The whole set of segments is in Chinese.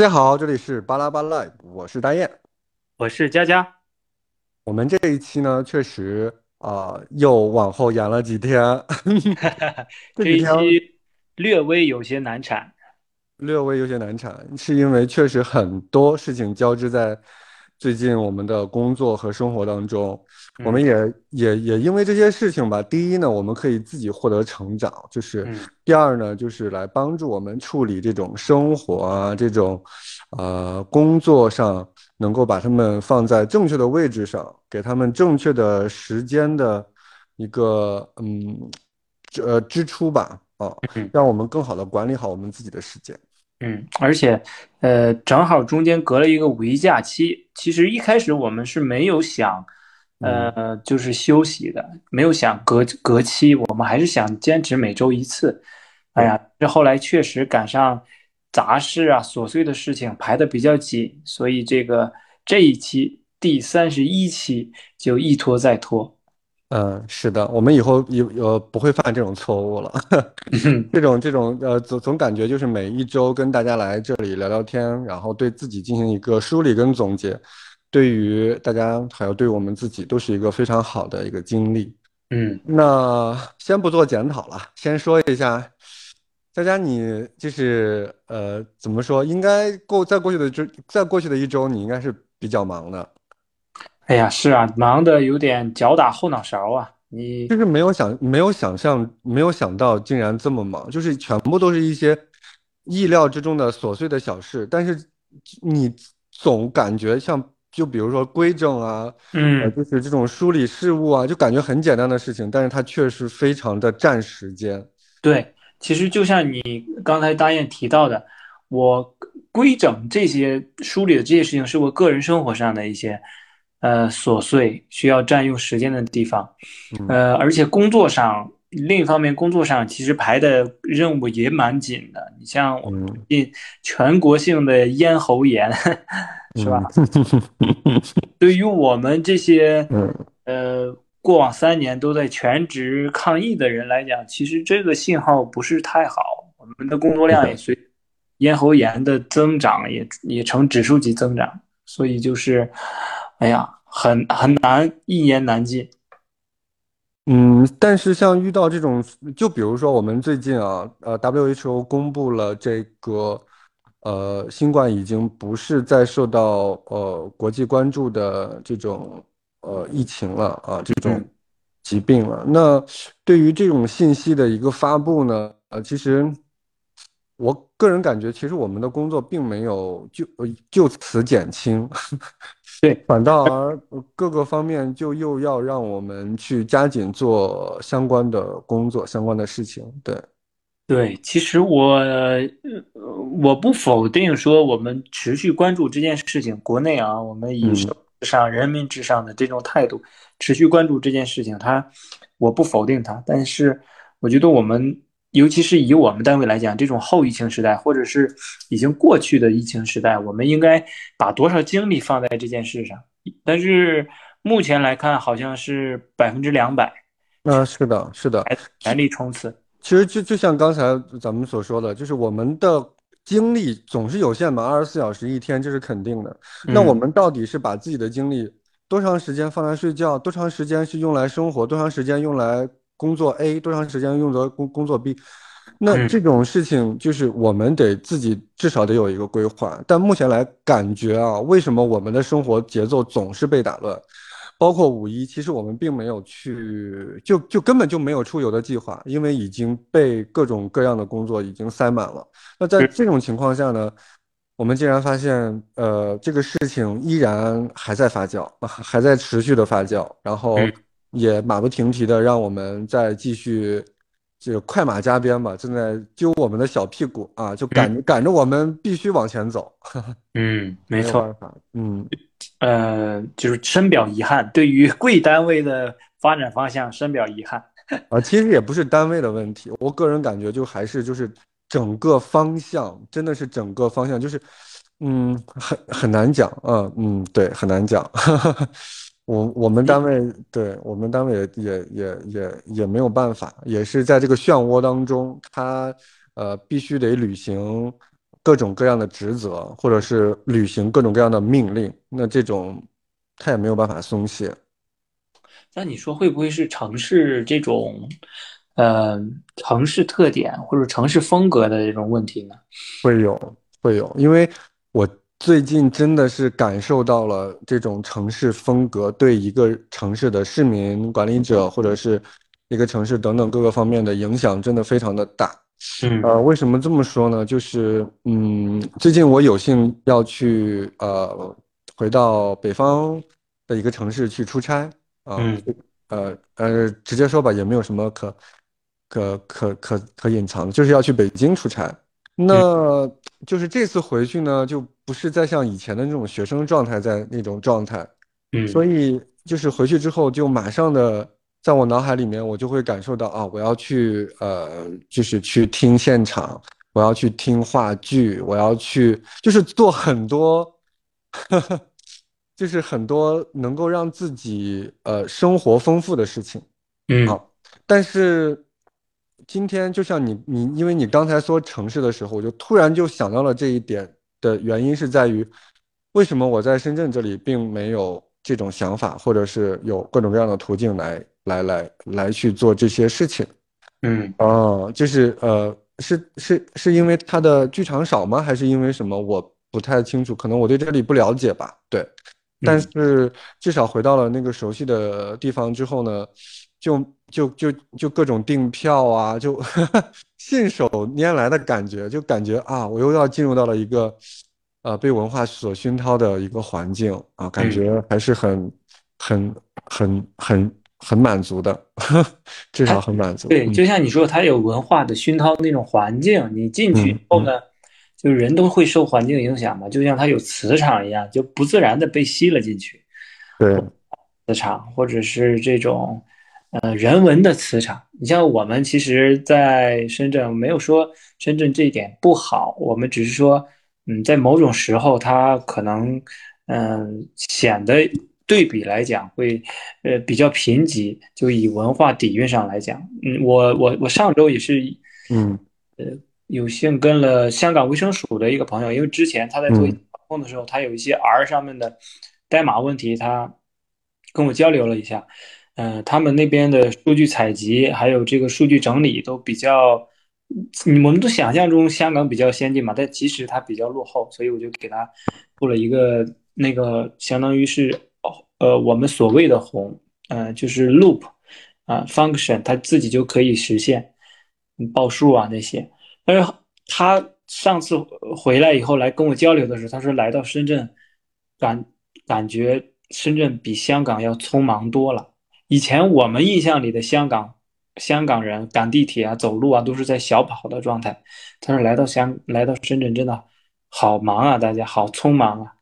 大家好，这里是巴拉巴 Live，我是大雁。我是佳佳，我们这一期呢，确实啊、又往后延了几天，这这一期略微有些难产。略微有些难产，是因为确实很多事情交织在最近我们的工作和生活当中，我们嗯也也也因为这些事情吧，第一呢，我们可以自己获得成长，就是嗯第二呢，就是来帮助我们处理这种生活啊，这种呃工作上能够把他们放在正确的位置上，给他们正确的时间的一个嗯呃支出吧，啊，嗯让我们更好的管理好我们自己的时间。嗯，而且呃，正好中间隔了一个五一假期。其实一开始我们是没有想，嗯呃，就是休息的，没有想隔隔期，我们还是想坚持每周一次。哎呀，这后来确实赶上杂事啊、琐碎的事情排的比较紧，所以这个这一期第三十一期就一拖再拖。嗯，是的，我们以后有呃不会犯这种错误了。这种这种呃总总感觉就是每一周跟大家来这里聊聊天，然后对自己进行一个梳理跟总结，对于大家还有对我们自己都是一个非常好的一个经历。嗯。那先不做检讨了，先说一下，佳佳你就是呃怎么说？应该过在过去的这在过去的一周，你应该是比较忙的。哎呀，是啊，忙的有点脚打后脑勺啊！你就是没有想没有想象没有想到竟然这么忙，就是全部都是一些意料之中的琐碎的小事，但是你总感觉像就比如说规整啊，呃，嗯，就是这种梳理事务啊，就感觉很简单的事情，但是它确实非常的占时间。对，其实就像你刚才大雁提到的，我规整这些梳理的这些事情，是我个人生活上的一些呃琐碎需要占用时间的地方，嗯呃，而且工作上，另一方面工作上其实排的任务也蛮紧的。你像我们嗯最近全国性的咽喉炎，是吧？嗯 对于我们这些嗯呃过往三年都在全职抗疫的人来讲，其实这个信号不是太好，我们的工作量也随咽喉炎的增长也也呈指数级增长，所以就是，哎呀，很很难，一言难尽。嗯，但是像遇到这种，就比如说我们最近啊，呃，WHO 公布了这个，呃，新冠已经不是再受到呃国际关注的这种呃疫情了啊，这种嗯疾病了。那对于这种信息的一个发布呢，呃，其实我个人感觉，其实我们的工作并没有就呃就此减轻。对，反倒而呃各个方面就又要让我们去加紧做相关的工作、相关的事情。对，对，其实我呃我不否定说我们持续关注这件事情，国内啊，我们以上、人民至上的这种态度持续关注这件事情，它我不否定它，但是我觉得我们，尤其是以我们单位来讲，这种后疫情时代，或者是已经过去的疫情时代，我们应该把多少精力放在这件事上？但是目前来看，好像是百分之两百，那是的，是的。还全力冲刺。其实就就像刚才咱们所说的，就是我们的精力总是有限嘛，二十四小时一天，这是肯定的。那我嗯们到底是把自己的精力多长时间放在睡觉，多长时间是用来生活，多长时间用来工作 A，多长时间用作工工作 B？那嗯这种事情就是我们得自己至少得有一个规划。但目前来感觉啊，为什么我们的生活节奏总是被打乱？包括五一，其实我们并没有去，就就根本就没有出游的计划，因为已经被各种各样的工作已经塞满了。那在这种情况下呢，我们竟然发现，呃，这个事情依然还在发酵，啊还在持续的发酵，然后嗯也马不停蹄的让我们再继续。这个快马加鞭吧，正在揪我们的小屁股啊，就赶赶着我们必须往前走，嗯，没错。嗯。呃，就是深表遗憾，对于贵单位的发展方向深表遗憾。啊，其实也不是单位的问题，我个人感觉就还是就是整个方向，真的是整个方向，就是，嗯，很很难讲，嗯嗯，对，很难讲。我我们单位，对我们单位也也也也也没有办法，也是在这个漩涡当中，他呃必须得履行各各种各样的职责，或者是履行各种各样的命令，那这种他也没有办法松懈。那你说会不会是城市这种，呃，城市特点或者城市风格的这种问题呢？会有，会有，因为我最近真的是感受到了这种城市风格对一个城市的市民管理者或者是一个城市等等各个方面的影响，真的非常的大。嗯，呃，为什么这么说呢？就是，嗯，最近我有幸要去呃回到北方的一个城市去出差。嗯，呃呃，直接说吧，也没有什么可可可可可隐藏的，就是要去北京出差。那就是这次回去呢，就不是再像以前的那种学生状态，在那种状态。嗯，所以就是回去之后，就马上的，在我脑海里面，我就会感受到啊，我要去呃，就是去听现场，我要去听话剧，我要去，就是做很多。就是很多能够让自己呃生活丰富的事情，嗯，好，但是今天就像你你，因为你刚才说城市的时候，我就突然就想到了这一点的原因是在于，为什么我在深圳这里并没有这种想法，或者是有各种各样的途径来来来来去做这些事情，嗯，哦，就是呃是是是因为它的剧场少吗？还是因为什么？我不太清楚，可能我对这里不了解吧，对。但是至少回到了那个熟悉的地方之后呢，就就就就各种订票啊，就 信手拈来的感觉，就感觉啊，我又要进入到了一个呃被文化所熏陶的一个环境啊，感觉还是很很很很很满足的，至少很满足。对，就像你说，它有文化的熏陶那种环境，你进去以后呢。就是人都会受环境影响嘛，就像它有磁场一样，就不自然的被吸了进去。对，磁场或者是这种呃人文的磁场。你像我们其实，在深圳没有说深圳这一点不好，我们只是说，嗯，在某种时候它可能嗯显得对比来讲会呃比较贫瘠。就以文化底蕴上来讲，嗯，我我我上周也是，嗯，呃。有幸跟了香港卫生署的一个朋友，因为之前他在做防控的时候，他有一些 R 上面的代码问题，他跟我交流了一下。嗯，他们那边的数据采集还有这个数据整理都比较，我们都想象中香港比较先进嘛，但其实它比较落后，所以我就给他布了一个那个相当于是呃我们所谓的红，呃就是 loop 啊 function，它自己就可以实现报数啊那些。但是他上次回来以后来跟我交流的时候，他说来到深圳，感感觉深圳比香港要匆忙多了。以前我们印象里的香港，香港人赶地铁啊、走路啊都是在小跑的状态。他说来到香来到深圳真的好忙啊，大家好匆忙啊。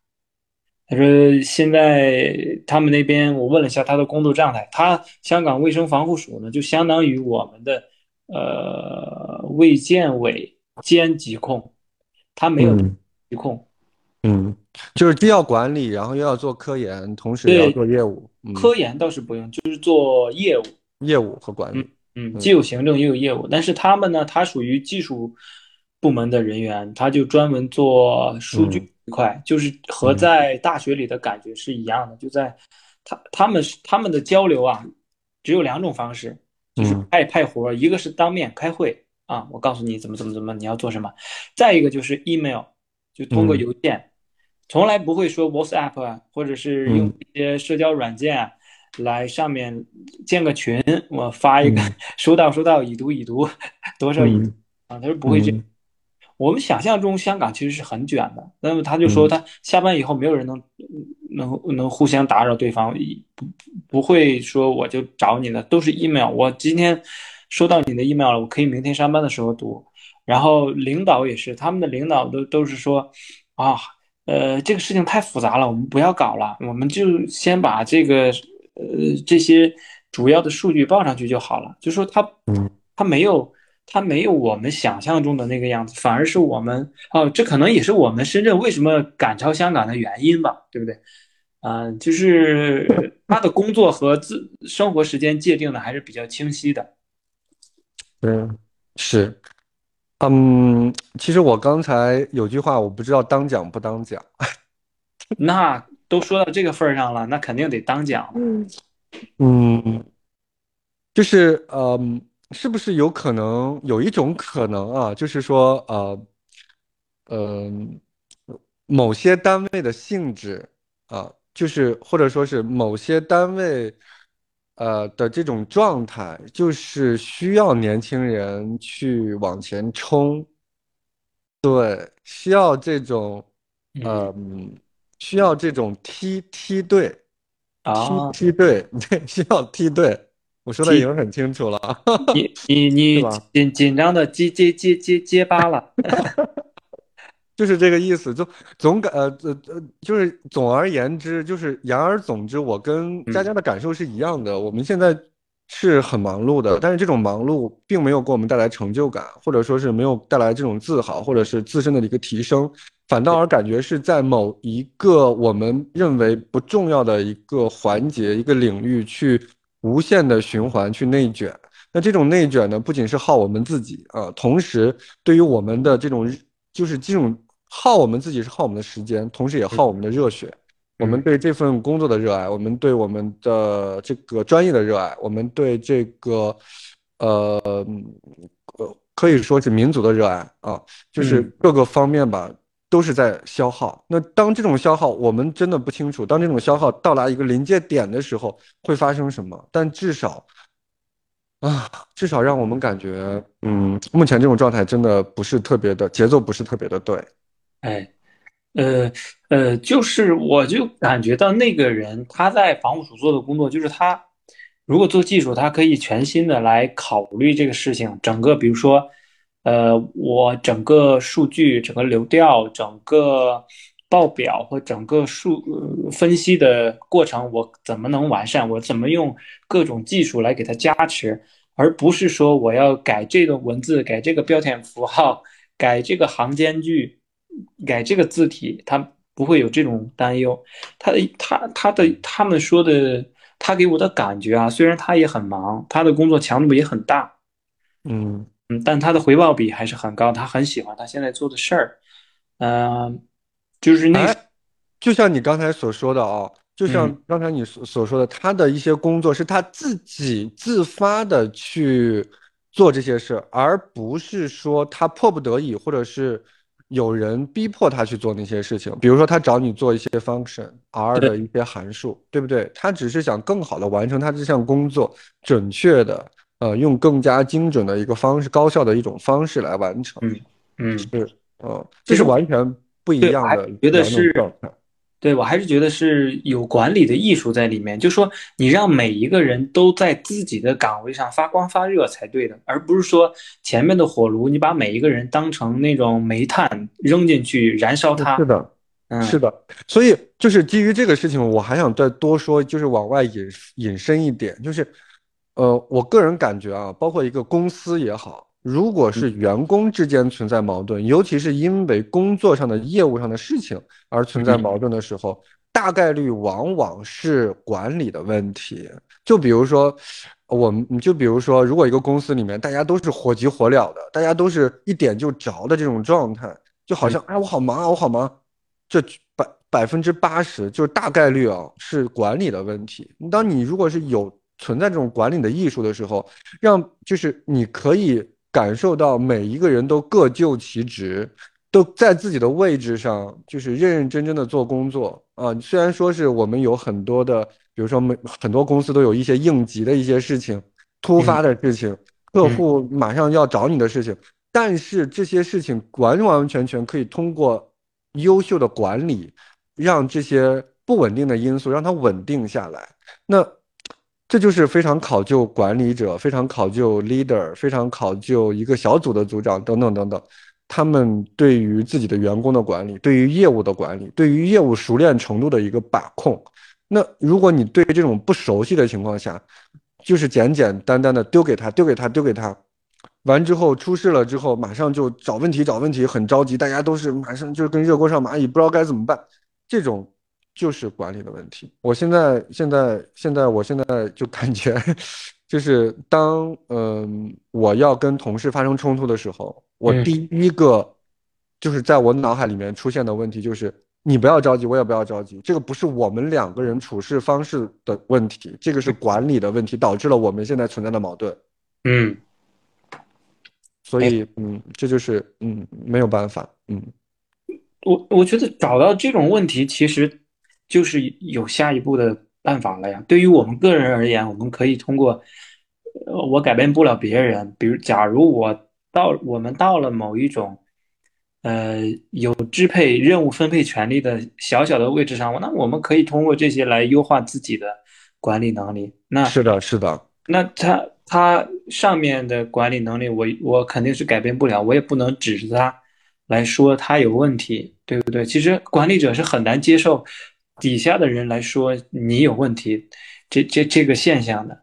他说现在他们那边我问了一下他的工作状态，他香港卫生防护署呢就相当于我们的。呃，卫健委兼疾控，他没有疾控，嗯，就是既要管理，然后又要做科研，同时也要做业务。科研倒是不用，就是做业务，业务和管理，嗯，既有行政又有业务。但是他们呢，他属于技术部门的人员，他就专门做数据一块，就是和在大学里的感觉是一样的。就在他他们他们的交流啊，只有两种方式。就是派派活，一个是当面开会啊，我告诉你怎么怎么怎么你要做什么，再一个就是 email，就通过邮件，从来不会说 WhatsApp 啊，或者是用一些社交软件来上面建个群，我发一个 收到收到已读已读多少已读啊，他说不会这样。我们想象中香港其实是很卷的，那么他就说他下班以后没有人能能能互相打扰对方，不不会说我就找你了，都是 email。我今天收到你的 email 了，我可以明天上班的时候读。然后领导也是，他们的领导都都是说啊，呃，这个事情太复杂了，我们不要搞了，我们就先把这个呃这些主要的数据报上去就好了。就说他他没有。它没有我们想象中的那个样子，反而是我们哦，这可能也是我们深圳为什么赶超香港的原因吧，对不对？嗯，就是 他的工作和自生活时间界定的还是比较清晰的。嗯，是，嗯，其实我刚才有句话我不知道当讲不当讲。那都说到这个份儿上了，那肯定得当讲了。嗯，就是嗯，是不是有可能有一种可能啊？就是说呃，嗯、某些单位的性质啊，就是或者说是某些单位呃的这种状态，就是需要年轻人去往前冲，对，需要这种嗯嗯，需要这种梯梯队，梯啊，梯队，对，需要梯队。我说的已经很清楚了，你你你？紧紧张的结结结结结巴了。就是这个意思，就总感呃呃呃，就是总而言之，就是言而总之，我跟佳嗯佳的感受是一样的。我们现在是很忙碌的，但是这种忙碌并没有给我们带来成就感，或者说是没有带来这种自豪，或者是自身的一个提升，反倒而感觉是在某一个我们认为不重要的一个环节、一个领域去无限的循环、去内卷。那这种内卷呢，不仅是耗我们自己啊，同时对于我们的这种就是这种耗我们自己是耗我们的时间，同时也耗我们的热血。我们嗯对这份工作的热爱，我们对我们的这个专业的热爱，我们对这个呃呃可以说是民族的热爱啊，就是嗯，各个方面吧，都是在消耗。那当这种消耗，我们真的不清楚，当这种消耗到达一个临界点的时候，会发生什么？但至少啊，至少让我们感觉，嗯，目前这种状态真的不是特别的，节奏不是特别的对。哎。呃呃，就是我就感觉到那个人他在房务署做的工作，就是他如果做技术，他可以全新的来考虑这个事情，整个比如说，呃，我整个数据、整个流调、整个报表和整个数呃分析的过程，我怎么能完善？我怎么用各种技术来给它加持，而不是说我要改这个文字、改这个标点符号、改这个行间距。改这个字体，他不会有这种担忧。他的他他的他们说的，他给我的感觉啊，虽然他也很忙，他的工作强度也很大，嗯。嗯，但他的回报比还是很高，他很喜欢他现在做的事儿，嗯、就是那，哎，就像你刚才所说的啊，就像嗯刚才你所所说的，他的一些工作是他自己自发的去做这些事，而不是说他迫不得已，或者是有人逼迫他去做那些事情。比如说，他找你做一些 function R，的一些函数，对不对？他只是想更好的完成他这项工作，准确的，呃，用更加精准的一个方式，高效的一种方式来完成。嗯嗯，是，呃，这是完全不一样的觉得两种是。对，我还是觉得是有管理的艺术在里面，就说你让每一个人都在自己的岗位上发光发热才对的，而不是说前面的火炉你把每一个人当成那种煤炭扔进去燃烧它。是的，嗯是嗯的，所以就是基于这个事情，我还想再多说，就是往外引引申一点，就是，呃，我个人感觉啊，包括一个公司也好，如果是员工之间存在矛盾，尤其是因为工作上的业务上的事情而存在嗯矛盾的时候，大概率往往是管理的问题。就比如说，我们就比如说，如果一个公司里面大家都是火急火燎的，大家都是一点就着的这种状态。就好嗯像哎，我好忙啊，我好忙，这百百分之八十就是大概率啊是管理的问题。当你如果是有存在这种管理的艺术的时候，让就是你可以感受到每一个人都各就其职，都在自己的位置上，就是认认真真的做工作啊。虽然说是我们有很多的，比如说每很多公司都有一些应急的一些事情、突嗯发的事情、客嗯户马上要找你的事情。但是这些事情完完全全可以通过优秀的管理，让这些不稳定的因素让它稳定下来。那这就是非常考究管理者，非常考究 leader，非常考究一个小组的组长等等等等，他们对于自己的员工的管理，对于业务的管理，对于业务熟练程度的一个把控。那如果你对这种不熟悉的情况下，就是简简单单的丢给他，丢给他，丢给他，完之后出事了之后，马上就找问题，找问题，很着急，大家都是马上就跟热锅上蚂蚁，不知道该怎么办，这种就是管理的问题。我现在现在现在我现在就感觉，就是当嗯我要跟同事发生冲突的时候，我嗯第一个就是在我脑海里面出现的问题就是你不要着急，我也不要着急，这个不是我们两个人处事方式的问题，这个是管理的问题，导致了我们现在存在的矛盾。嗯，所以嗯，这就是嗯没有办法，嗯我我觉得找到这种问题，其实就是有下一步的办法了呀。对于我们个人而言，我们可以通过，呃，我改变不了别人，比如假如我到我们到了某一种，呃，有支配任务分配权利的小小的位置上，那我们可以通过这些来优化自己的管理能力。那是的，是的，那他他上面的管理能力我，我肯定是改变不了，我也不能指着他来说他有问题，对不对？其实管理者是很难接受底下的人来说你有问题，这这这个现象的。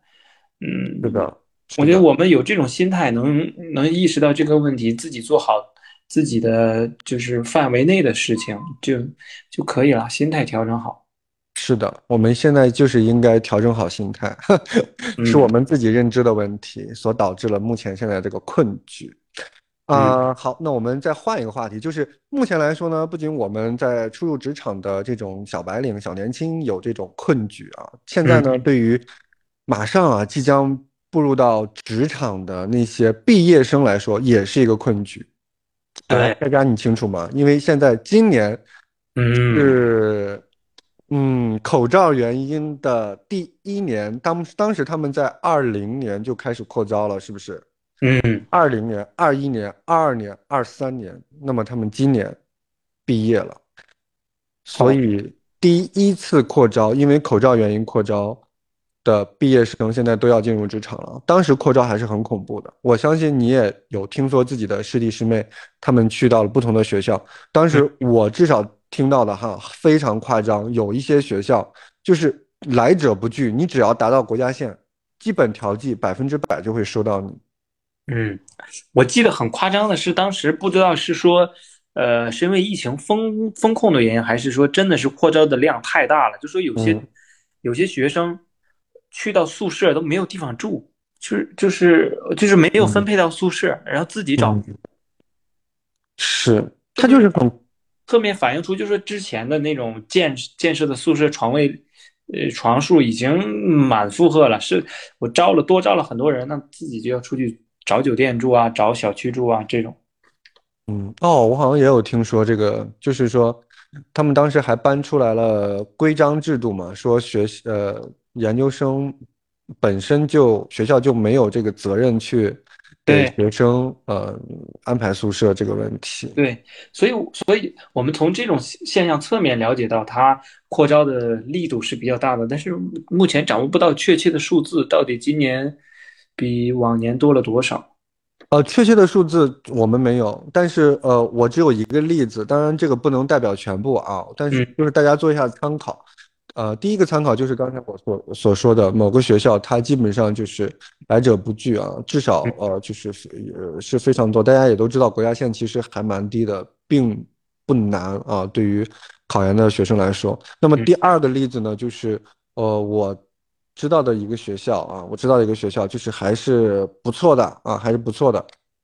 嗯，是的，我觉得我们有这种心态，能能意识到这个问题，自己做好自己的就是范围内的事情，就就可以了。心态调整好，是的，我们现在就是应该调整好心态，是我们自己认知的问题所导致了目前现在这个困局。啊、好，那我们再换一个话题，就是目前来说呢，不仅我们在初入职场的这种小白领、小年轻有这种困局啊，现在呢，对于马上啊即将步入到职场的那些毕业生来说，也是一个困局。哎对大家你清楚吗？因为现在今年嗯是，嗯，口罩原因的第一年，当当时他们在二零年就开始扩招了，是不是？嗯二零年、二一年、二二年、二三年，那么他们今年毕业了，所以第一次扩招，因为口罩原因扩招的毕业生现在都要进入职场了。当时扩招还是很恐怖的，我相信你也有听说自己的师弟师妹他们去到了不同的学校，当时我至少听到的哈非常夸张，有一些学校就是来者不拒，你只要达到国家线，基本调剂百分之百就会收到你。嗯，我记得很夸张的是，当时不知道是说，呃，是因为疫情封封控的原因，还是说真的是扩招的量太大了，就说有些、嗯有些学生去到宿舍都没有地方住，就是就是就是没有分配到宿舍，然后自己找。嗯是，他就是很侧面反映出，就是之前的那种建建设的宿舍床位，呃，床数已经满负荷了。是我招了多招了很多人，那自己就要出去找酒店住啊，找小区住啊，这种。嗯，哦，我好像也有听说这个，就是说，他们当时还搬出来了规章制度嘛，说学呃研究生本身就学校就没有这个责任去给对学生呃安排宿舍这个问题。对，所以所以我们从这种现象侧面了解到，它扩招的力度是比较大的，但是目前掌握不到确切的数字，到底今年比往年多了多少？呃，确切的数字我们没有，但是呃，我只有一个例子，当然这个不能代表全部啊，但是嗯就是大家做一下参考。呃，第一个参考就是刚才我所所说的某个学校，它基本上就是来者不拒啊，至少呃就是呃是非常多。大家也都知道，国家线其实还蛮低的，并不难啊，对于考研的学生来说。那么第二个例子呢，就是呃我知道的一个学校啊，我知道的一个学校就是还是不错的啊，还是不错的。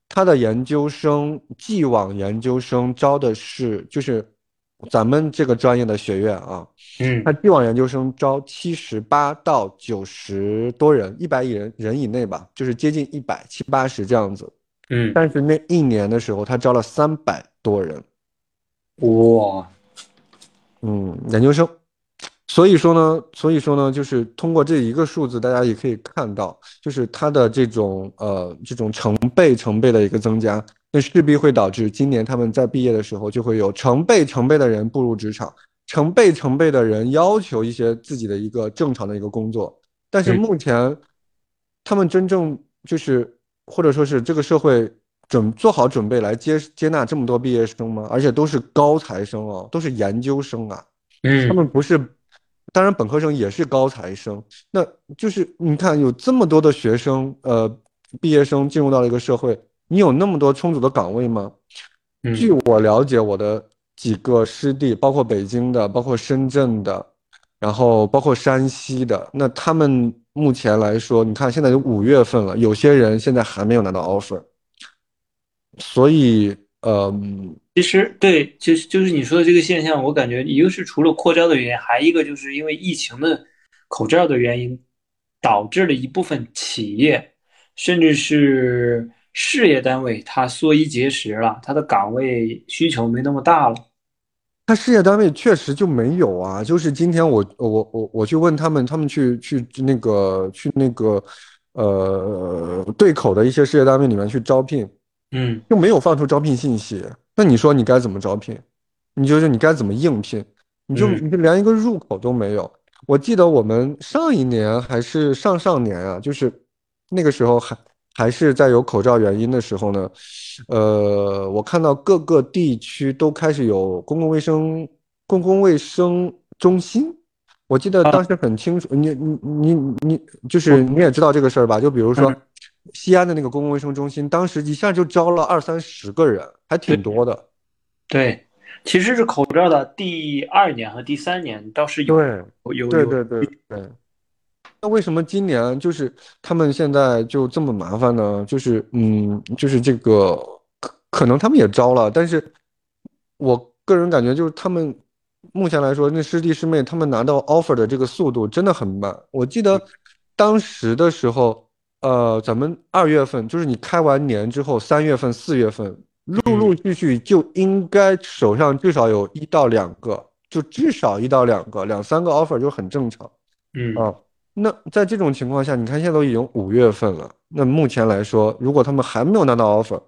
他的研究生，既往研究生招的是就是咱们这个专业的学院啊，嗯他既往研究生招七十八到九十多人，一百人人以内吧，就是接近一百七八十这样子。嗯，但是那一年的时候，他招了三百多人，哇，嗯，研究生。所以说呢，所以说呢，就是通过这一个数字，大家也可以看到，就是它的这种呃这种成倍成倍的一个增加，那势必会导致今年他们在毕业的时候就会有成倍成倍的人步入职场，成倍成倍的人要求一些自己的一个正常的一个工作，但是嗯目前他们真正就是或者说是这个社会准做好准备来接接纳这么多毕业生吗？而且都是高材生哦，都是研究生啊。嗯他嗯们不是，当然本科生也是高材生，那就是你看有这么多的学生，呃，毕业生进入到了一个社会，你有那么多充足的岗位吗？嗯据我了解，我的几个师弟，包括北京的，包括深圳的，然后包括山西的，那他们目前来说，你看现在都五月份了，有些人现在还没有拿到 offer，所以，嗯，其实对，就是就是你说的这个现象，我感觉一个是除了扩招的原因，还一个就是因为疫情的口罩的原因，导致了一部分企业，甚至是事业单位，它缩衣节食了，它的岗位需求没那么大了。他事业单位确实就没有啊，就是今天我我我我去问他们，他们去去那个去那个呃对口的一些事业单位里面去招聘，嗯，就没有放出招聘信息。那你说你该怎么招聘？你就是你该怎么应聘？你就你就连一个入口都没有。我记得我们上一年还是上上年啊，就是那个时候还还是在有口罩原因的时候呢。呃，我看到各个地区都开始有公共卫生公共卫生中心。我记得当时很清楚，你你你你就是你也知道这个事儿吧？就比如说西安的那个公共卫生中心，当时一下就招了二三十个人，还挺多的。对，其实是口罩的第二年和第三年倒是有有对对对对。那为什么今年就是他们现在就这么麻烦呢？就是嗯，就是这个可可能他们也招了，但是我个人感觉就是他们目前来说，那师弟师妹他们拿到 offer 的这个速度真的很慢。我记得当时的时候，呃，咱们二月份就是你开完年之后，三月份、四月份陆陆续续就应该手上至少有一到两个，就至少一到两个，两三个 offer 就很正常。嗯啊。那在这种情况下，你看现在都已经五月份了。那目前来说，如果他们还没有拿到 offer，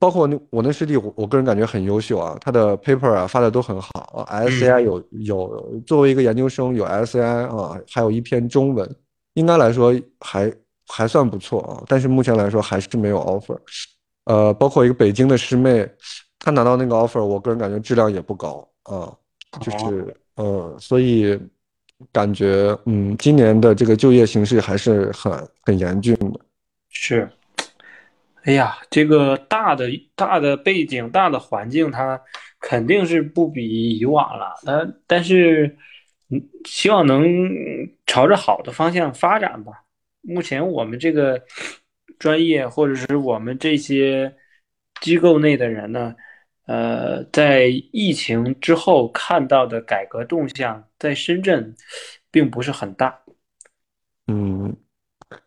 包括那我那师弟，我我个人感觉很优秀啊，他的 paper 啊发的都很好，SCI 有有作为一个研究生有 SCI 啊，还有一篇中文，应该来说还还算不错啊。但是目前来说还是没有 offer。呃，包括一个北京的师妹，她拿到那个 offer，我个人感觉质量也不高啊，就是呃，所以。感觉嗯，今年的这个就业形势还是很很严峻的。是，哎呀，这个大的大的背景、大的环境，它肯定是不比以往了。但但是，嗯，希望能朝着好的方向发展吧。目前我们这个专业，或者是我们这些机构内的人呢。呃，在疫情之后看到的改革动向，在深圳并不是很大。嗯，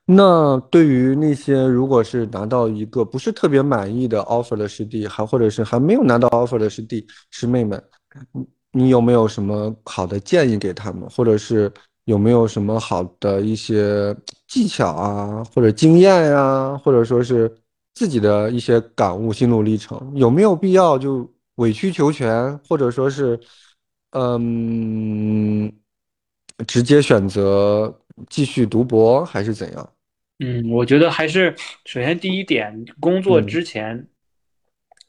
那对于那些如果是拿到一个不是特别满意的 offer 的师弟，还或者是还没有拿到 offer 的师弟师妹们，你有没有什么好的建议给他们，或者是有没有什么好的一些技巧啊，或者经验呀，或者说是？自己的一些感悟、心路历程，有没有必要就委曲求全，或者说是，嗯，直接选择继续读博，还是怎样？嗯，我觉得还是首先第一点，工作之前，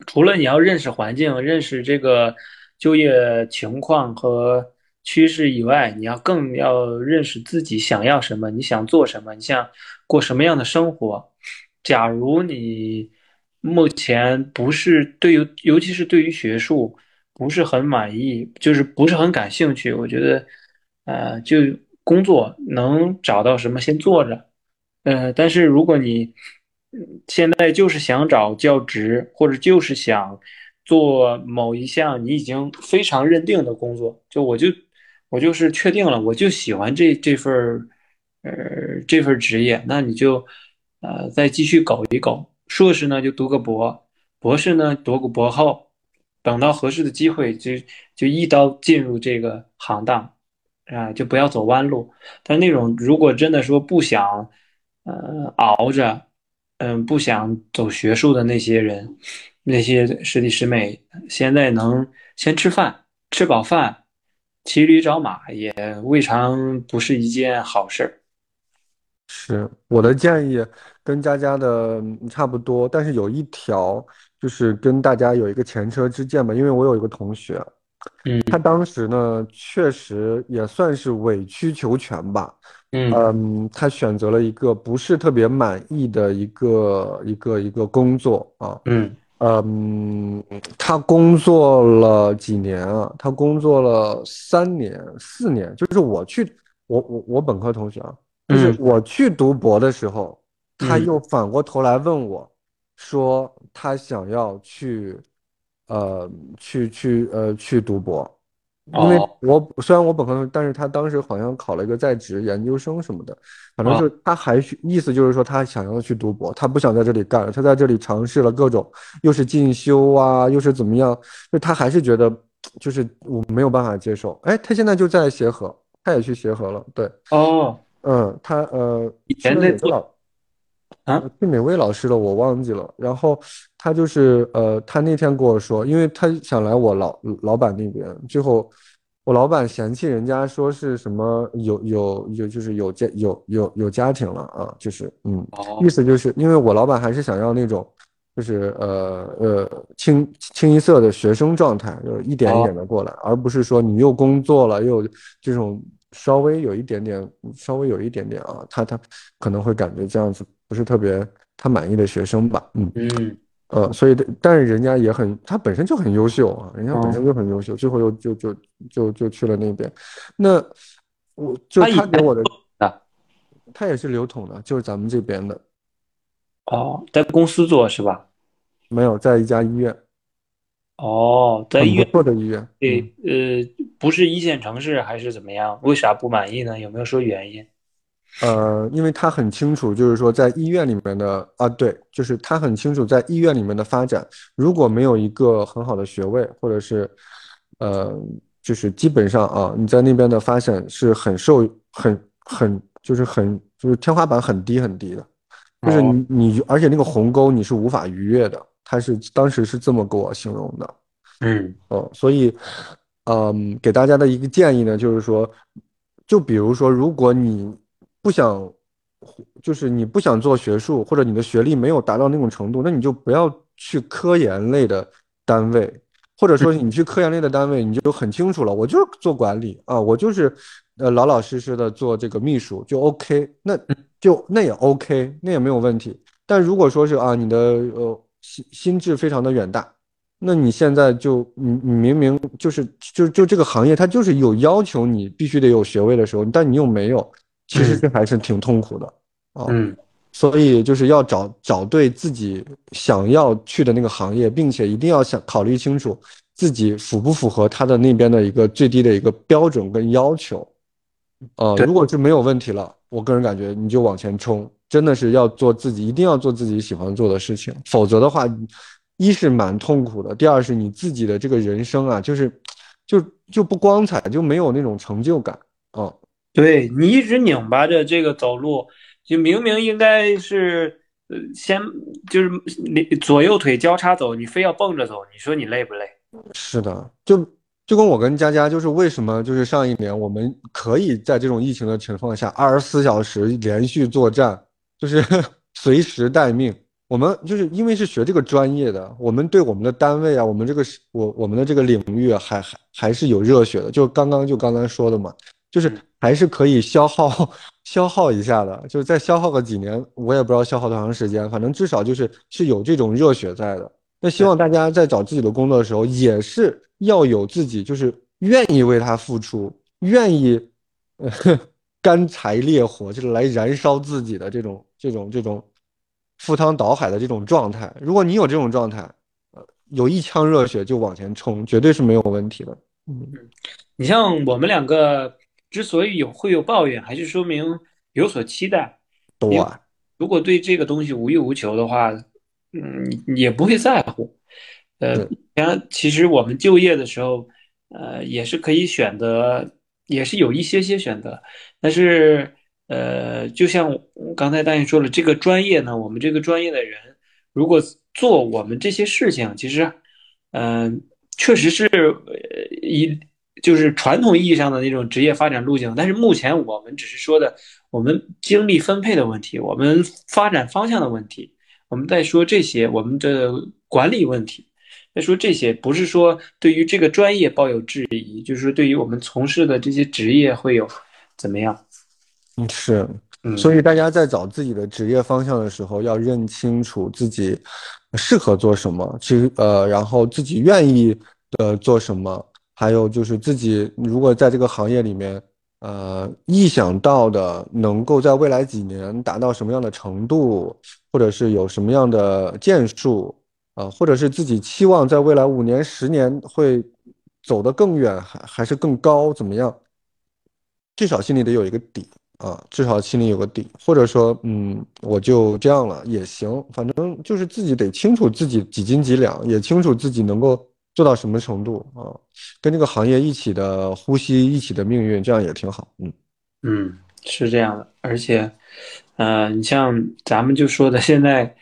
除了你要认识环境、认识这个就业情况和趋势以外，你要更要认识自己想要什么，你想做什么，你想过什么样的生活。假如你目前不是对于，尤其是对于学术不是很满意，就是不是很感兴趣，我觉得，呃，就工作能找到什么先做着，呃，但是如果你现在就是想找教职，或者就是想做某一项你已经非常认定的工作，就我就我就是确定了，我就喜欢这这份儿呃这份职业，那你就。呃，再继续搞一搞，硕士呢就读个博，博士呢读个博后，等到合适的机会就就一刀进入这个行当，啊，就不要走弯路。但那种如果真的说不想，呃，熬着，嗯，不想走学术的那些人，那些师弟师妹，现在能先吃饭，吃饱饭，骑驴找马，也未尝不是一件好事儿。是我的建议，跟佳佳的差不多，但是有一条就是跟大家有一个前车之鉴吧，因为我有一个同学，嗯，他当时呢确实也算是委曲求全吧，嗯他选择了一个不是特别满意的一个一个一个工作啊，嗯，嗯，他工作了几年啊？他工作了三年、四年。就是我去，我我我本科同学啊，就是嗯我去读博的时候，他嗯又反过头来问我，说他想要去，呃，去去呃去读博。因为哦我虽然我本科，但是他当时好像考了一个在职研究生什么的，反正哦就是他还去，意思就是说他想要去读博，他不想在这里干了，他在这里尝试了各种，又是进修啊，又是怎么样，就他还是觉得就是我没有办法接受。哎，他现在就在协和，他也去协和了，对，哦，嗯，他呃以去前在做了哪个老啊，是哪位老师了？我忘记了。然后他就是呃，他那天跟我说，因为他想来我老老板那边，最后我老板嫌弃人家说是什么有有有就是有家有有有家庭了啊，就是嗯，哦意思就是因为我老板还是想要那种就是呃呃清清一色的学生状态，就是一点一点的过来，而不是说你又工作了又这种稍微有一点点稍微有一点点啊，他他可能会感觉这样子不是特别他满意的学生吧，嗯。嗯呃，所以的，但是人家也很，他本身就很优秀啊，人家本身哦，就很优秀，最后又就就就就去了那边。那我就他给我的，啊他也是流统的，就是咱们这边的，哦，在公司做是吧？没有在一家医院，哦，在医院做的医院。里嗯，呃不是一线城市还是怎么样？为啥不满意呢？有没有说原因？呃，因为他很清楚，就是说在医院里面的啊，对，就是他很清楚在医院里面的发展，如果没有一个很好的学位，或者是呃，就是基本上啊，你在那边的发展是很受很很就是很就是天花板很低很低的，就是哦，你你而且那个鸿沟你是无法逾越的，他是当时是这么给我形容的。嗯哦，所以，嗯，给大家的一个建议呢，就是说，就比如说，如果你不想，就是你不想做学术，或者你的学历没有达到那种程度，那你就不要去科研类的单位，或者说你去科研类的单位，你就很清楚了，我就是做管理啊，我就是呃老老实实的做这个秘书就 OK，那就那也 OK，那也没有问题。但如果说是啊，你的呃心心智非常的远大。那你现在就你你明明就是就就这个行业，它就是有要求你必须得有学位的时候，但你又没有，其实嗯这还是挺痛苦的啊。嗯所以就是要找找对自己想要去的那个行业，并且一定要想考虑清楚自己符不符合他的那边的一个最低的一个标准跟要求。呃，如果是没有问题了，我个人感觉你就往前冲，真的是要做自己，一定要做自己喜欢做的事情，否则的话，一是蛮痛苦的，第二是你自己的这个人生啊，就是就就不光彩，就没有那种成就感啊。对你一直拧巴着这个走路，就明明应该是呃先就是你左右腿交叉走，你非要蹦着走，你说你累不累？是的，就就跟我跟佳佳，就是为什么就是上一年我们可以在这种疫情的情况下，二十四小时连续作战，就是 随时待命。我们就是因为是学这个专业的，我们对我们的单位啊，我们这个我我们的这个领域，还还还是有热血的。就刚刚就刚才说的嘛，就是还是可以消耗消耗一下的，就是再消耗个几年，我也不知道消耗多长时间，反正至少就是是有这种热血在的。那希望大家在找自己的工作的时候，也是要有自己就是愿意为他付出，愿意呃 干柴烈火，就是来燃烧自己的这种这种这种赴汤蹈海的这种状态。如果你有这种状态，呃，有一腔热血就往前冲，绝对是没有问题的。嗯，你像我们两个之所以有会有抱怨，还是说明有所期待。对，如果对这个东西无欲无求的话，嗯，也不会在乎。呃其实我们就业的时候，呃，也是可以选择，也是有一些些选择，但是呃，就像刚才大爷说了，这个专业呢，我们这个专业的人，如果做我们这些事情，其实，嗯、确实是呃一就是传统意义上的那种职业发展路径，但是目前我们只是说的我们精力分配的问题，我们发展方向的问题，我们在说这些我们的管理问题。在说这些，不是说对于这个专业抱有质疑，就是说对于我们从事的这些职业会有怎么样？嗯是。嗯，所以大家在找自己的职业方向的时候，要认清楚自己适合做什么，其实呃，然后自己愿意呃做什么，还有就是自己如果在这个行业里面，呃，意想到的能够在未来几年达到什么样的程度，或者是有什么样的建树，啊、或者是自己期望在未来五年、十年会走得更远，还还是更高，怎么样？至少心里得有一个底啊，至少心里有个底，或者说，嗯，我就这样了也行，反正就是自己得清楚自己几斤几两，也清楚自己能够做到什么程度啊，跟这个行业一起的呼吸，一起的命运，这样也挺好，嗯嗯，是这样的，而且，呃，你像咱们就说的，现在，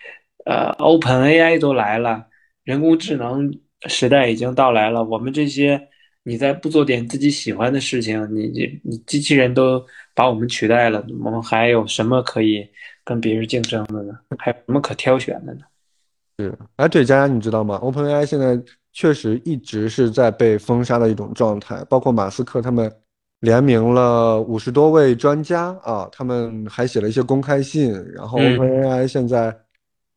呃，OpenAI 都来了，人工智能时代已经到来了。我们这些，你再不做点自己喜欢的事情，你你你机器人都把我们取代了，我们还有什么可以跟别人竞争的呢？还有什么可挑选的呢？是，哎，对，佳佳，你知道吗？OpenAI 现在确实一直是在被封杀的一种状态，包括马斯克他们联名了五十多位专家啊，他们还写了一些公开信，然后嗯。OpenAI 现在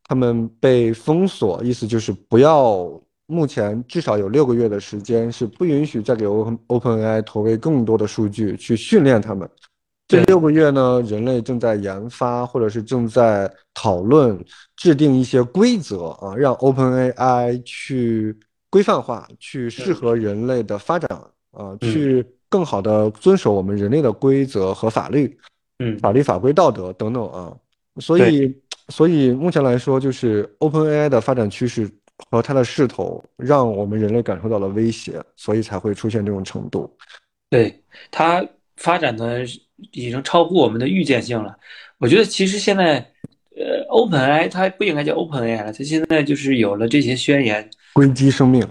他们被封锁，意思就是不要，目前至少有六个月的时间是不允许再给 Open OpenAI 投喂更多的数据去训练他们。这对，六个月呢，人类正在研发，或者是正在讨论制定一些规则啊，让 OpenAI 去规范化，去适嗯合人类的发展啊，嗯去更好的遵守我们人类的规则和法律、嗯，法律法规、道德等等啊。所以，所以目前来说，就是 OpenAI 的发展趋势和它的势头，让我们人类感受到了威胁，所以才会出现这种程度。对，它发展的已经超乎我们的预见性了。我觉得其实现在，呃，OpenAI 它不应该叫 OpenAI 了，它现在就是有了这些宣言，硅基生命，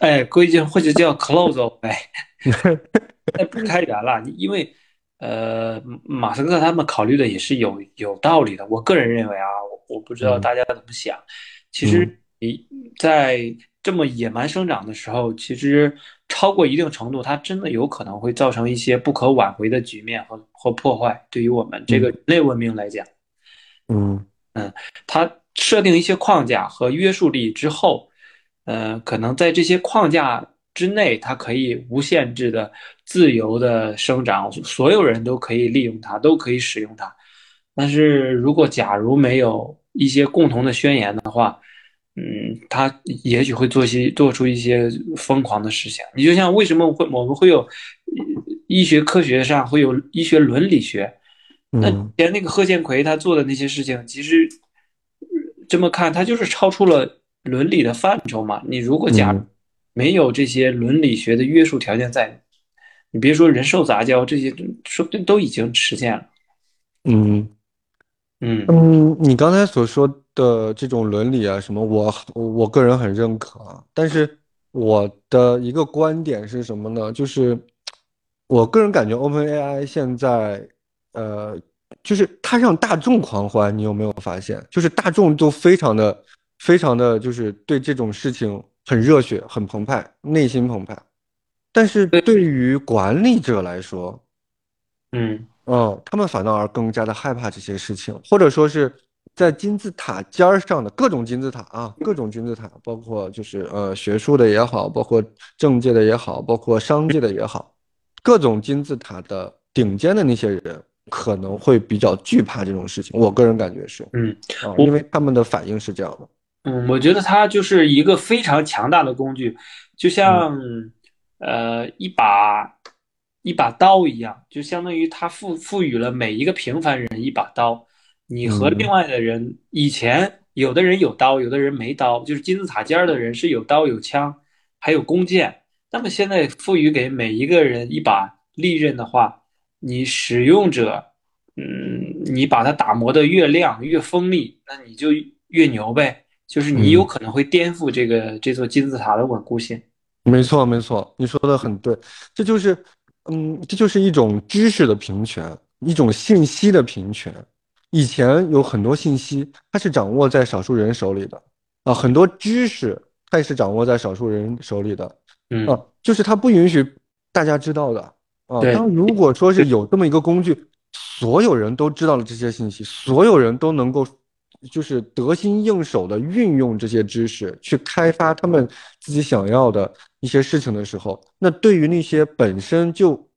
哎，规基或者叫 Close 哎，那不开源了，因为呃，马斯克他们考虑的也是有有道理的。我个人认为啊，我我不知道嗯大家怎么想。其嗯实你在这么野蛮生长的时候，其实超过一定程度，它真的有可能会造成一些不可挽回的局面和和破坏。对于我们这个嗯人类文明来讲，嗯嗯它设定一些框架和约束力之后，呃，可能在这些框架之内，它可以无限制的、自由的生长，所有人都可以利用它，都可以使用它。但是如果假如没有一些共同的宣言的话，嗯，它也许会做些做出一些疯狂的事情。你就像为什么会我们会有医学科学上会有医学伦理学？那以嗯前那个贺建奎他做的那些事情，其实这么看，他就是超出了伦理的范畴嘛。你如果假没有这些伦理学的约束条件在，你别说人兽杂交这些，说不定都已经实现了。嗯嗯嗯，你刚才所说的这种伦理啊，什么我我个人很认可啊，但是我的一个观点是什么呢？就是我个人感觉 OpenAI 现在，呃，就是它让大众狂欢，你有没有发现？就是大众都非常的、非常的，就是对这种事情很热血、很澎湃，内心澎湃。但是对对于管理者来说，嗯嗯，他们反倒而更加的害怕这些事情，或者说是在金字塔尖儿上的各种金字塔啊，各种金字塔，包括就是呃学术的也好，包括政界的也好，包括商界的也好，各种金字塔的顶尖的那些人可能会比较惧怕这种事情，我个人感觉是嗯啊，因为他们的反应是这样的，嗯，我觉得它就是一个非常强大的工具，就像呃一把一把刀一样，就相当于它赋赋予了每一个平凡人一把刀。你和嗯另外的人，以前有的人有刀，有的人没刀，就是金字塔尖儿的人是有刀有枪，还有弓箭。那么现在赋予给每一个人一把利刃的话，你使用者，嗯，你把它打磨的越亮越锋利，那你就越牛呗。就是你有嗯。可能会颠覆这个这座金字塔的稳固性。没错，没错，你说的很对，这就是，嗯，这就是一种知识的平权，一种信息的平权。以前有很多信息，它是掌握在少数人手里的，啊，很多知识它也是掌握在少数人手里的，嗯啊，就是它不允许大家知道的，啊。当如果说是有这么一个工具，所有人都知道了这些信息，所有人都能够就是得心应手的运用这些知识去开发他们自己想要的一些事情的时候，那对于那些本身就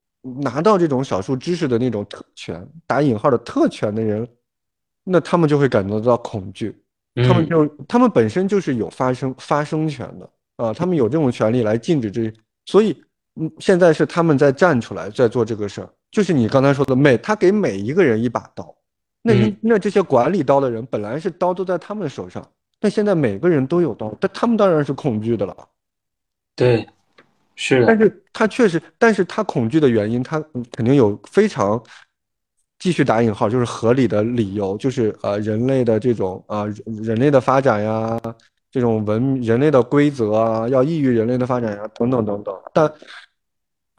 拿到这种少数知识的那种特权（打引号的特权）的人，那他们就会感觉到恐惧，他们就他们本身就是有发声发声权的啊，他们有这种权利来禁止这，所以嗯，现在是他们在站出来在做这个事儿，就是你刚才说的每他给每一个人一把刀。那那这些管理刀的人，本来是刀都在他们手上，但现在每个人都有刀，但他们当然是恐惧的了。对，是的。但是他确实，但是他恐惧的原因，他肯定有非常继续打引号，就是合理的理由，就是呃，人类的这种啊，人类的发展呀，这种文人类的规则啊，要异于人类的发展呀，等等等等。但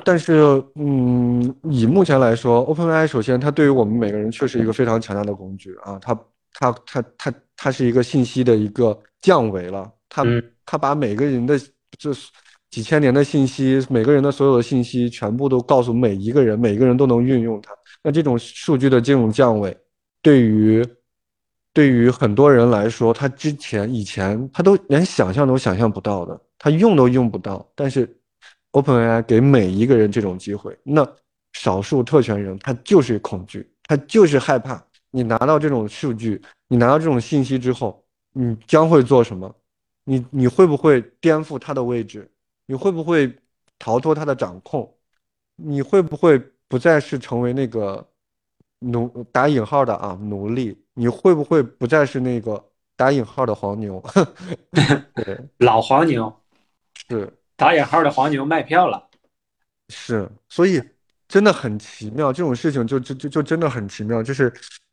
但是，嗯，以目前来说，OpenAI 首先它对于我们每个人确实一个非常强大的工具啊，它它它它它是一个信息的一个降维了，它它把每个人的这几千年的信息，每个人的所有的信息全部都告诉每一个人，每个人都能运用它。那这种数据的这种降维，对于对于很多人来说，他之前以前他都连想象都想象不到的，他用都用不到，但是。OpenAI 给每一个人这种机会，那少数特权人他就是恐惧，他就是害怕。你拿到这种数据，你拿到这种信息之后，你将会做什么？你你会不会颠覆他的位置？你会不会逃脱他的掌控？你会不会不再是成为那个奴打引号的啊奴隶？你会不会不再是那个打引号的黄牛？对，老黄牛是。打引号的黄牛卖票了，是，所以真的很奇妙，这种事情就就就就真的很奇妙，就是，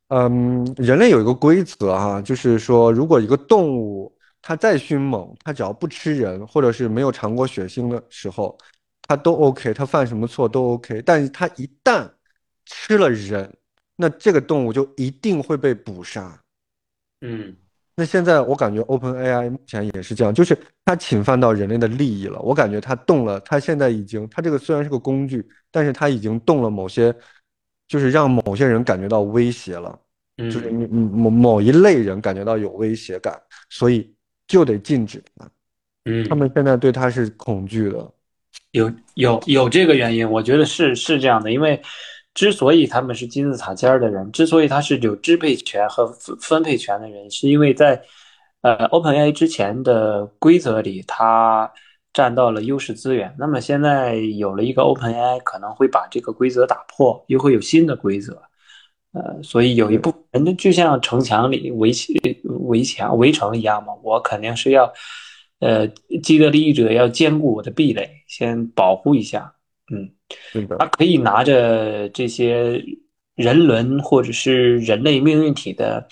嗯，人类有一个规则哈，就是说，如果一个动物它再凶猛，它只要不吃人，或者是没有尝过血腥的时候，它都 OK，它犯什么错都 OK，但是它一旦吃了人，那这个动物就一定会被捕杀，嗯。那现在我感觉 Open AI 目前也是这样，就是它侵犯到人类的利益了。我感觉它动了，它现在已经，它这个虽然是个工具，但是它已经动了某些，就是让某些人感觉到威胁了，就是你某某一类人感觉到有威胁感，所以就得禁止它。嗯，他们现在对它是恐惧的，有有有这个原因，我觉得是是这样的，因为。之所以他们是金字塔尖的人，之所以他是有支配权和分分配权的人，是因为在呃 OpenAI 之前的规则里，他占到了优势资源。那么现在有了一个 OpenAI，可能会把这个规则打破，又会有新的规则。呃，所以有一部分人就像城墙里围围墙围城一样嘛，我肯定是要呃既得利益者要兼顾我的壁垒，先保护一下。嗯。他可以拿着这些人伦或者是人类命运体的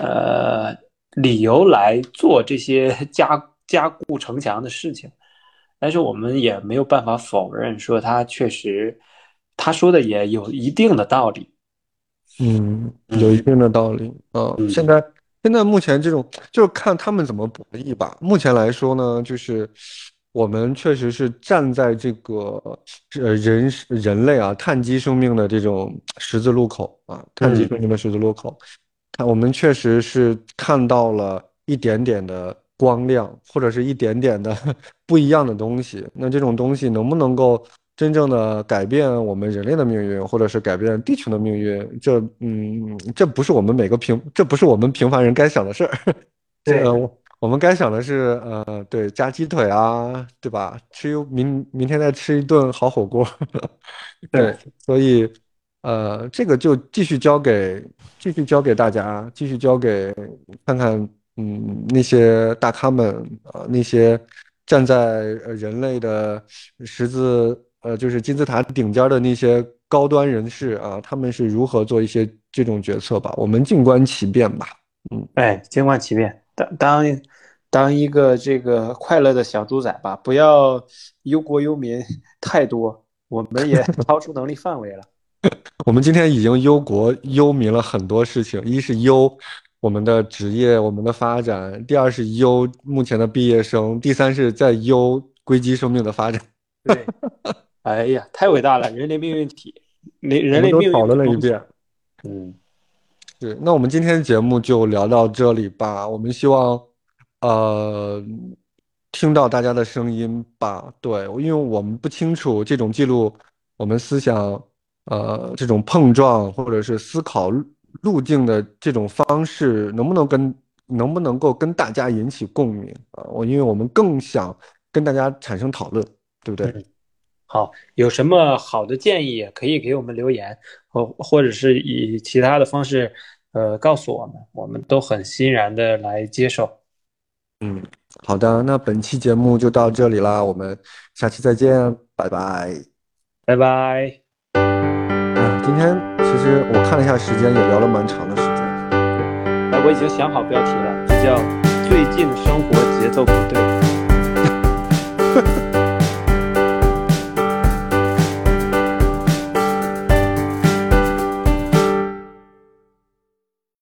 呃理由来做这些加加固城墙的事情，但是我们也没有办法否认说他确实他说的也有一定的道理。嗯，有一定的道理嗯。现在现在目前这种就是看他们怎么博弈吧。目前来说呢，就是。我们确实是站在这个呃人人类啊碳基生命的这种十字路口啊，碳基生命的十字路口，看我们确实是看到了一点点的光亮，或者是一点点的不一样的东西。那这种东西能不能够真正的改变我们人类的命运，或者是改变地球的命运？这嗯，这不是我们每个平，这不是我们平凡人该想的事儿。对。我们该想的是，呃，对，加鸡腿啊，对吧？吃明明天再吃一顿好火锅，对，所以，呃，这个就继续交给，继续交给大家，继续交给看看，嗯，那些大咖们啊，那些站在人类的十字，呃，就是金字塔顶尖的那些高端人士啊，他们是如何做一些这种决策吧？我们静观其变吧。嗯，哎，静观其变。当当当一个这个快乐的小猪仔吧，不要忧国忧民太多，我们也 超出能力范围了。我们今天已经忧国忧民了很多事情，一是忧我们的职业、我们的发展，第二是忧目前的毕业生，第三是在忧硅基生命的发展。对，哎呀，太伟大了，人类命运体，人人类命运都讨论了一遍。嗯，是，那我们今天节目就聊到这里吧。我们希望，呃，听到大家的声音吧。对，因为我们不清楚这种记录我们思想，呃，这种碰撞或者是思考路径的这种方式，能不能跟能不能够跟大家引起共鸣啊？我因为我们更想跟大家产生讨论，对不对？好，有什么好的建议可以给我们留言，或或者是以其他的方式，呃，告诉我们，我们都很欣然的来接受。嗯，好的，那本期节目就到这里啦，我们下期再见，拜拜，拜拜。嗯，今天其实我看了一下时间，也聊了蛮长的时间。哎，我已经想好标题了，就叫“最近生活节奏不对”。